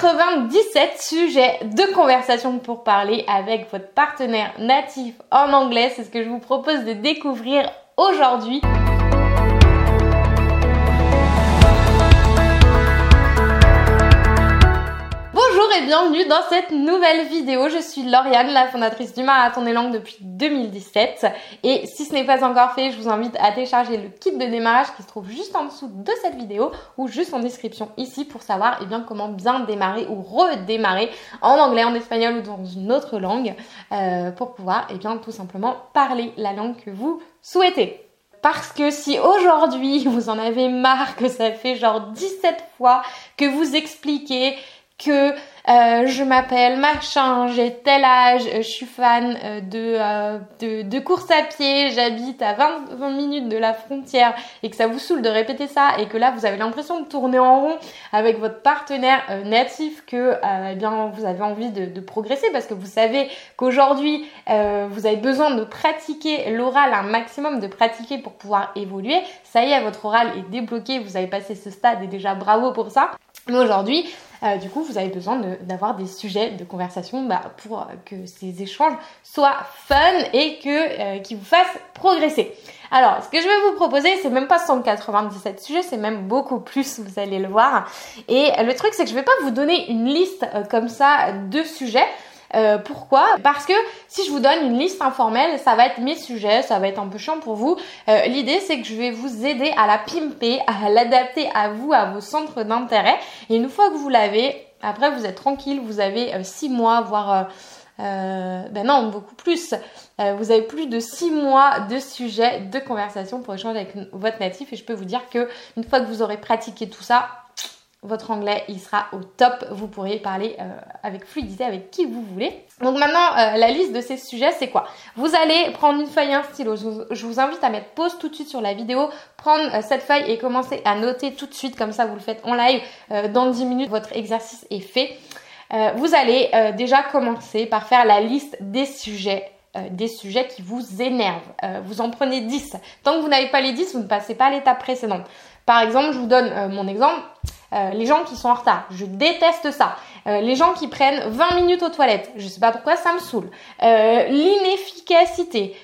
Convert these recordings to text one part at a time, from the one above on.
97 sujets de conversation pour parler avec votre partenaire natif en anglais. C'est ce que je vous propose de découvrir aujourd'hui. Et bienvenue dans cette nouvelle vidéo. Je suis Lauriane, la fondatrice du Marathon des langues depuis 2017. Et si ce n'est pas encore fait, je vous invite à télécharger le kit de démarrage qui se trouve juste en dessous de cette vidéo ou juste en description ici pour savoir eh bien, comment bien démarrer ou redémarrer en anglais, en espagnol ou dans une autre langue euh, pour pouvoir eh bien, tout simplement parler la langue que vous souhaitez. Parce que si aujourd'hui vous en avez marre que ça fait genre 17 fois que vous expliquez que euh, je m'appelle machin, j'ai tel âge, euh, je suis fan euh, de, de, course à pied, j'habite à 20, minutes de la frontière et que ça vous saoule de répéter ça et que là vous avez l'impression de tourner en rond avec votre partenaire natif que eh bien vous avez envie de, de, progresser parce que vous savez qu'aujourd'hui vous avez besoin de pratiquer l'oral un maximum, de pratiquer pour pouvoir évoluer. Ça y est, votre oral est débloqué, vous avez passé ce stade et déjà bravo pour ça. Mais aujourd'hui, euh, du coup, vous avez besoin d'avoir des sujets de conversation bah, pour que ces échanges soient fun et que euh, vous fassent progresser. Alors, ce que je vais vous proposer, c'est même pas 197 sujets, c'est même beaucoup plus, vous allez le voir. Et le truc, c'est que je vais pas vous donner une liste euh, comme ça de sujets. Euh, pourquoi? Parce que si je vous donne une liste informelle, ça va être mes sujets, ça va être un peu chiant pour vous. Euh, l'idée, c'est que je vais vous aider à la pimper, à l'adapter à vous, à vos centres d'intérêt. Et une fois que vous l'avez, après, vous êtes tranquille, vous avez 6 euh, mois, voire... ben non, beaucoup plus. vous avez plus de 6 mois de sujets de conversation pour échanger avec votre natif et je peux vous dire que une fois que vous aurez pratiqué tout ça, votre anglais il sera au top. Vous pourrez parler euh, avec fluidité avec qui vous voulez. Donc maintenant, euh, la liste de ces sujets, c'est quoi? Vous allez prendre une feuille et un stylo. Je vous, invite à mettre pause tout de suite sur la vidéo, prendre euh, cette feuille et commencer à noter tout de suite. Comme ça, vous le faites en live. dans 10 minutes, votre exercice est fait. vous allez déjà commencer par faire la liste des sujets des sujets qui vous énervent. vous en prenez 10. Tant que vous n'avez pas les 10, vous ne passez pas à l'étape précédente. Par exemple, je vous donne mon exemple. Euh, les gens qui sont en retard, je déteste ça. Euh, les gens qui prennent 20 minutes aux toilettes, je sais pas pourquoi ça me saoule. Euh, l'inefficacité.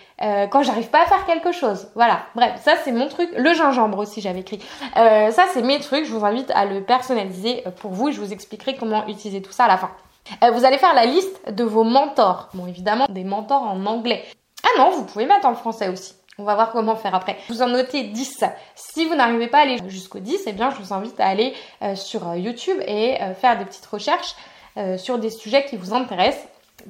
quand j'arrive pas à faire quelque chose. Voilà. Bref, ça c'est mon truc. Le gingembre aussi, j'avais écrit. ça c'est mes trucs. Je vous invite à le personnaliser pour vous. Je vous expliquerai comment utiliser tout ça à la fin. vous allez faire la liste de vos mentors. Bon, évidemment, des mentors en anglais. Ah non, vous pouvez mettre en français aussi. On va voir comment faire après. Vous en notez 10. Si vous n'arrivez pas à aller jusqu'au 10, eh bien, je vous invite à aller euh, sur euh, YouTube et euh, faire des petites recherches sur des sujets qui vous intéressent.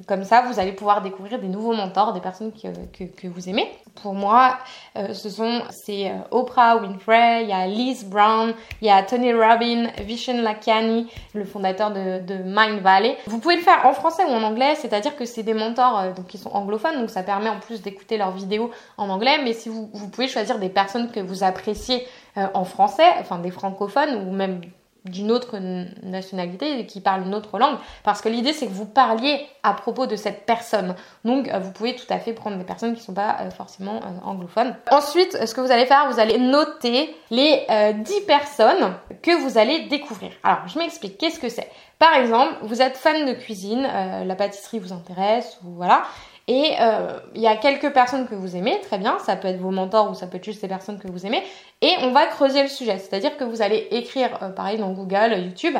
Comme ça, vous allez pouvoir découvrir des nouveaux mentors, des personnes que, vous aimez. Pour moi, euh, ce sont c'est euh, Oprah Winfrey, il y a Liz Brown, il y a Tony Robbins, Vishen Lakiani, le fondateur de, Mind Valley. Vous pouvez le faire en français ou en anglais, c'est-à-dire que c'est des mentors euh, donc qui sont anglophones, donc ça permet en plus d'écouter leurs vidéos en anglais. Mais si vous, vous pouvez choisir des personnes que vous appréciez en français, enfin des francophones ou même d'une autre nationalité qui parle une autre langue. Parce que l'idée c'est que vous parliez à propos de cette personne. Donc euh, vous pouvez tout à fait prendre des personnes qui ne sont pas euh, forcément euh, anglophones. Ensuite ce que vous allez faire vous allez noter les 10 personnes que vous allez découvrir. Alors je m'explique. Qu'est-ce que c'est? Par exemple vous êtes fan de cuisine la pâtisserie vous intéresse ou voilà et euh, il y a quelques personnes que vous aimez, très bien, ça peut être vos mentors ou ça peut être juste des personnes que vous aimez. Et on va creuser le sujet, c'est-à-dire que vous allez écrire, euh, pareil dans Google, YouTube,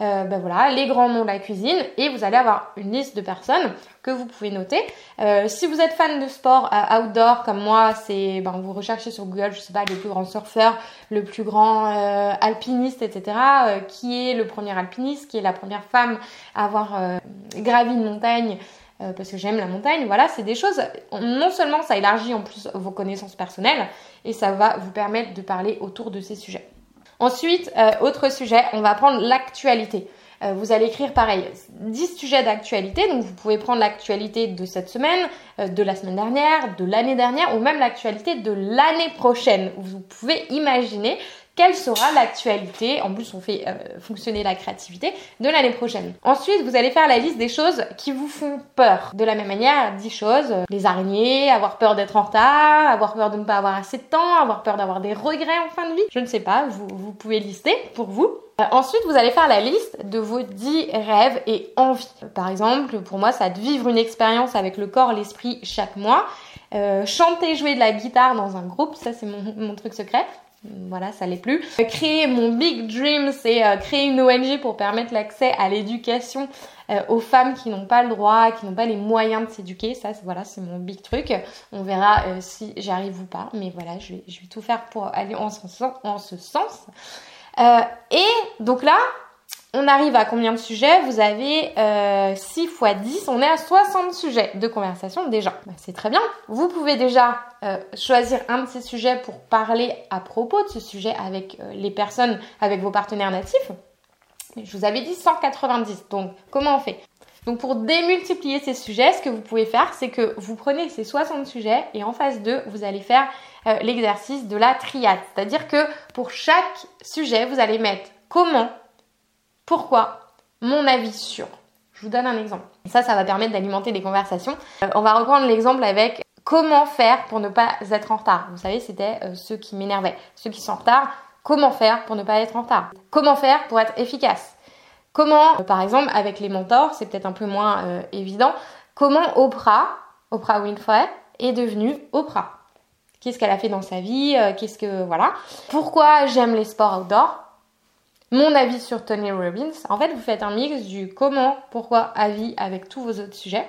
euh, ben voilà, les grands noms de la cuisine et vous allez avoir une liste de personnes que vous pouvez noter. si vous êtes fan de sport outdoor comme moi, c'est ben, vous recherchez sur Google, je sais pas, le plus grand surfeur, le plus grand alpiniste, etc. qui est le premier alpiniste, qui est la première femme à avoir gravi une montagne. Euh, parce que j'aime la montagne. Voilà, c'est des choses, non seulement ça élargit en plus vos connaissances personnelles, et ça va vous permettre de parler autour de ces sujets. Ensuite, euh, autre sujet, on va prendre l'actualité. Euh, vous allez écrire pareil, 10 sujets d'actualité, donc vous pouvez prendre l'actualité de cette semaine, de la semaine dernière, de l'année dernière, ou même l'actualité de l'année prochaine. Vous pouvez imaginer quelle sera l'actualité, en plus on fait euh, fonctionner la créativité, de l'année prochaine. Ensuite, vous allez faire la liste des choses qui vous font peur. De la même manière, 10 choses, les araignées, avoir peur d'être en retard, avoir peur de ne pas avoir assez de temps, avoir peur d'avoir des regrets en fin de vie, je ne sais pas, vous, vous pouvez lister pour vous. Ensuite, vous allez faire la liste de vos 10 rêves et envies. Par exemple, pour moi, ça être vivre une expérience avec le corps, l'esprit chaque mois. chanter, jouer de la guitare dans un groupe, ça c'est mon truc secret voilà, ça l'est plus. Créer mon big dream, c'est euh, créer une ONG pour permettre l'accès à l'éducation euh, aux femmes qui n'ont pas le droit, qui n'ont pas les moyens de s'éduquer. Ça, voilà, c'est mon big truc. On verra euh, si j'y arrive ou pas, mais voilà, je vais, tout faire pour aller. En ce sens. Et donc là, on arrive à combien de sujets? Vous avez 6 euh, x 10, on est à 60 sujets de conversation déjà. Bah, c'est très bien. Vous pouvez déjà euh, choisir un de ces sujets pour parler à propos de ce sujet avec euh, les personnes, avec vos partenaires natifs. Je vous avais dit 190, donc comment on fait? Donc pour démultiplier ces sujets, ce que vous pouvez faire, c'est que vous prenez ces 60 sujets et en phase 2, vous allez faire l'exercice de la triade. C'est-à-dire que pour chaque sujet, vous allez mettre comment pourquoi Mon avis sur. Je vous donne un exemple. Ça, ça va permettre d'alimenter des conversations. Euh, on va reprendre l'exemple avec comment faire pour ne pas être en retard. Vous savez, c'était euh, ceux qui m'énervaient. Ceux qui sont en retard, comment faire pour ne pas être en retard? Comment faire pour être efficace? Comment, euh, par exemple, avec les mentors, c'est peut-être un peu moins évident, comment Oprah, Oprah Winfrey, est devenue Oprah? Qu'est-ce qu'elle a fait dans sa vie Qu'est-ce que voilà Pourquoi j'aime les sports outdoor? Mon avis sur Tony Robbins. En fait, vous faites un mix du comment, pourquoi, avis avec tous vos autres sujets.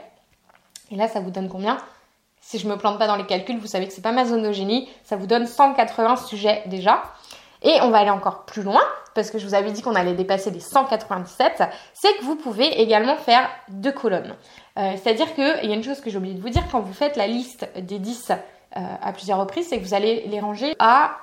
Et là, ça vous donne combien? Si je me plante pas dans les calculs, vous savez que c'est pas ma zone de génie. Ça vous donne 180 sujets déjà. Et on va aller encore plus loin, parce que je vous avais dit qu'on allait dépasser les 197, c'est que vous pouvez également faire deux colonnes. Euh, c'est-à-dire qu'il y a une chose que j'ai oublié de vous dire, quand vous faites la liste des 10 euh, à plusieurs reprises, c'est que vous allez les ranger à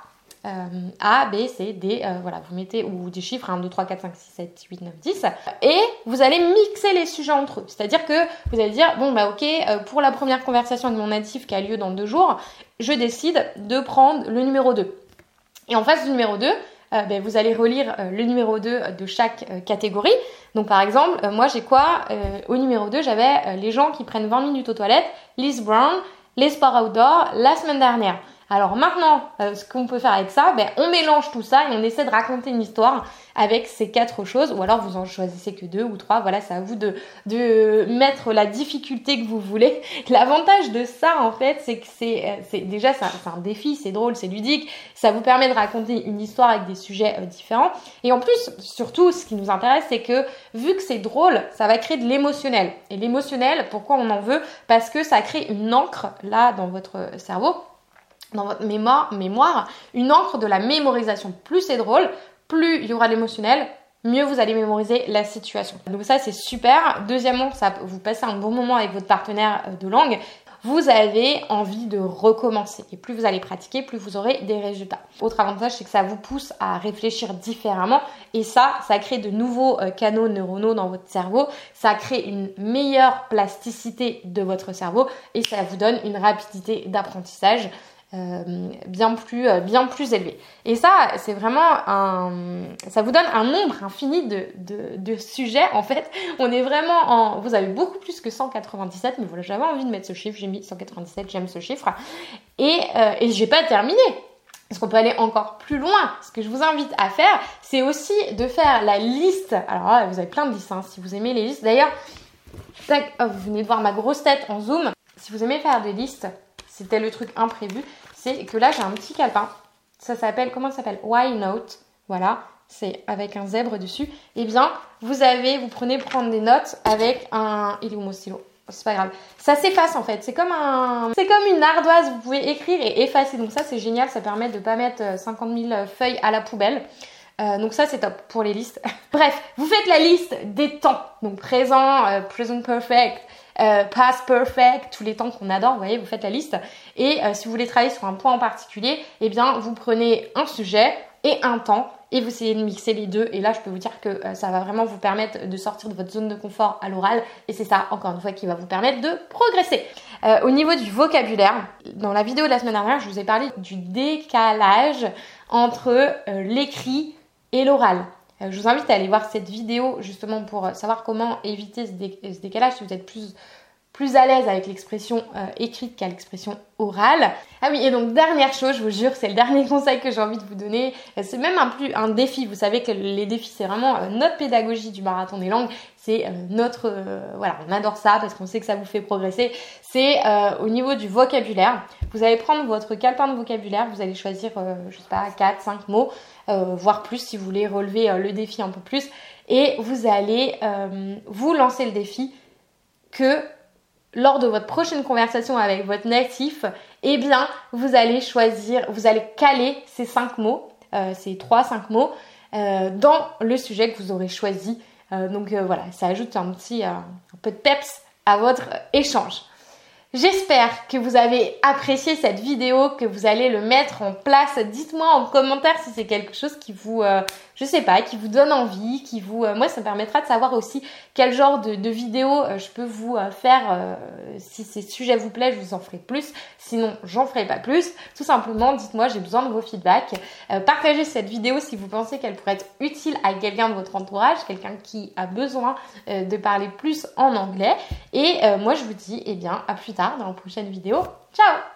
euh, A, B, C, D, voilà, vous mettez, ou des chiffres, 1, 2, 3, 4, 5, 6, 7, 8, 9, 10, et vous allez mixer les sujets entre eux. C'est-à-dire que vous allez dire, bon, bah ok, pour la première conversation avec mon natif qui a lieu dans deux jours, je décide de prendre le numéro 2. Et en face du numéro 2, ben, vous allez relire le numéro 2 de chaque catégorie. Donc par exemple, moi j'ai quoi Au numéro 2, j'avais les gens qui prennent 20 minutes aux toilettes, Liz Brown, les sports outdoor, la semaine dernière. Alors maintenant, euh, ce qu'on peut faire avec ça, ben, on mélange tout ça et on essaie de raconter une histoire avec ces quatre choses, ou alors vous en choisissez que deux ou trois, voilà, c'est à vous de, mettre la difficulté que vous voulez. L'avantage de ça, en fait, c'est que c'est, euh, déjà, c'est un, défi, c'est drôle, c'est ludique, ça vous permet de raconter une histoire avec des sujets euh, différents. Et en plus, surtout, ce qui nous intéresse, c'est que vu que c'est drôle, ça va créer de l'émotionnel. Et l'émotionnel, pourquoi on en veut? Parce que ça crée une encre, là, dans votre cerveau, dans votre mémoire, mémoire une encre de la mémorisation. Plus c'est drôle, plus il y aura l'émotionnel, mieux vous allez mémoriser la situation. Donc ça c'est super. Deuxièmement, ça vous passez un bon moment avec votre partenaire de langue. Vous avez envie de recommencer. Et plus vous allez pratiquer, plus vous aurez des résultats. Autre avantage, c'est que ça vous pousse à réfléchir différemment. Et ça, ça crée de nouveaux euh, canaux neuronaux dans votre cerveau. Ça crée une meilleure plasticité de votre cerveau. Et ça vous donne une rapidité d'apprentissage. Euh, bien plus euh, bien plus élevé. Et ça, c'est vraiment un, ça vous donne un nombre infini de, de, sujets. En fait, on est vraiment en, vous avez beaucoup plus que 197, mais voilà, j'avais envie de mettre ce chiffre, j'ai mis 197, j'aime ce chiffre, et euh, et j'ai pas terminé. Parce qu'on peut aller encore plus loin? Ce que je vous invite à faire, c'est aussi de faire la liste. Alors là, vous avez plein de listes, hein, si vous aimez les listes. D'ailleurs, vous venez de voir ma grosse tête en zoom. Si vous aimez faire des listes, c'était le truc imprévu c'est que là j'ai un petit calepin. Ça s'appelle, comment ça s'appelle? Why Note. Voilà, c'est avec un zèbre dessus. Eh bien, vous avez, vous prenez prendre des notes avec un. Il est où mon stylo? C'est pas grave. Ça s'efface en fait. C'est comme un, c'est comme une ardoise. Vous pouvez écrire et effacer. Donc ça c'est génial. Ça permet de pas mettre 50 euh, 000 feuilles à la poubelle. Euh, donc ça c'est top pour les listes. Bref, vous faites la liste des temps. Donc présent, euh, present perfect, euh, past perfect, tous les temps qu'on adore, vous voyez, vous faites la liste. Et euh, si vous voulez travailler sur un point en particulier, eh bien, vous prenez un sujet et un temps et vous essayez de mixer les deux. Et là, je peux vous dire que euh, ça va vraiment vous permettre de sortir de votre zone de confort à l'oral. Et c'est ça, encore une fois, qui va vous permettre de progresser. au niveau du vocabulaire, dans la vidéo de la semaine dernière, je vous ai parlé du décalage entre l'écrit et l'oral. Je vous invite à aller voir cette vidéo justement pour savoir comment éviter ce, décalage si vous êtes plus plus à l'aise avec l'expression euh, écrite qu'à l'expression orale. Ah oui, et donc dernière chose, je vous jure, c'est le dernier conseil que j'ai envie de vous donner. Euh, c'est même un plus un défi. Vous savez que les défis, c'est vraiment euh, notre pédagogie du marathon des langues. C'est notre voilà, on adore ça parce qu'on sait que ça vous fait progresser. C'est au niveau du vocabulaire. Vous allez prendre votre calepin de vocabulaire, vous allez choisir, je sais pas, 4, 5 mots, voire plus si vous voulez relever le défi un peu plus. Et vous allez vous lancer le défi que lors de votre prochaine conversation avec votre natif, eh bien, vous allez choisir, vous allez caler ces cinq mots, euh, ces trois, cinq mots, euh, dans le sujet que vous aurez choisi. Euh, donc voilà, ça ajoute un petit peu de peps à votre échange. J'espère que vous avez apprécié cette vidéo, que vous allez le mettre en place. Dites-moi en commentaire si c'est quelque chose qui vous, euh, je sais pas, qui vous donne envie, qui vous, euh, moi ça me permettra de savoir aussi quel genre de, vidéo euh, je peux vous faire. si ces sujets vous plaisent, je vous en ferai plus. Sinon, j'en ferai pas plus. Tout simplement, dites-moi, j'ai besoin de vos feedbacks. partagez cette vidéo si vous pensez qu'elle pourrait être utile à quelqu'un de votre entourage, quelqu'un qui a besoin de parler plus en anglais. Et moi, je vous dis, eh bien, à plus dans la prochaine vidéo. Ciao